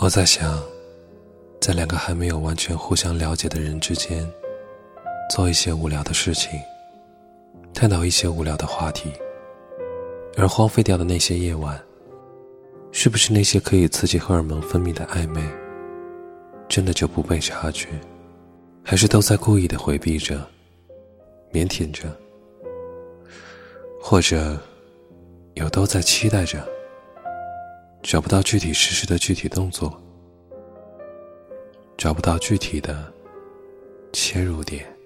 我在想，在两个还没有完全互相了解的人之间，做一些无聊的事情，探讨一些无聊的话题，而荒废掉的那些夜晚，是不是那些可以刺激荷尔蒙分泌的暧昧，真的就不被察觉，还是都在故意的回避着，腼腆着，或者有都在期待着？找不到具体实施的具体动作，找不到具体的切入点。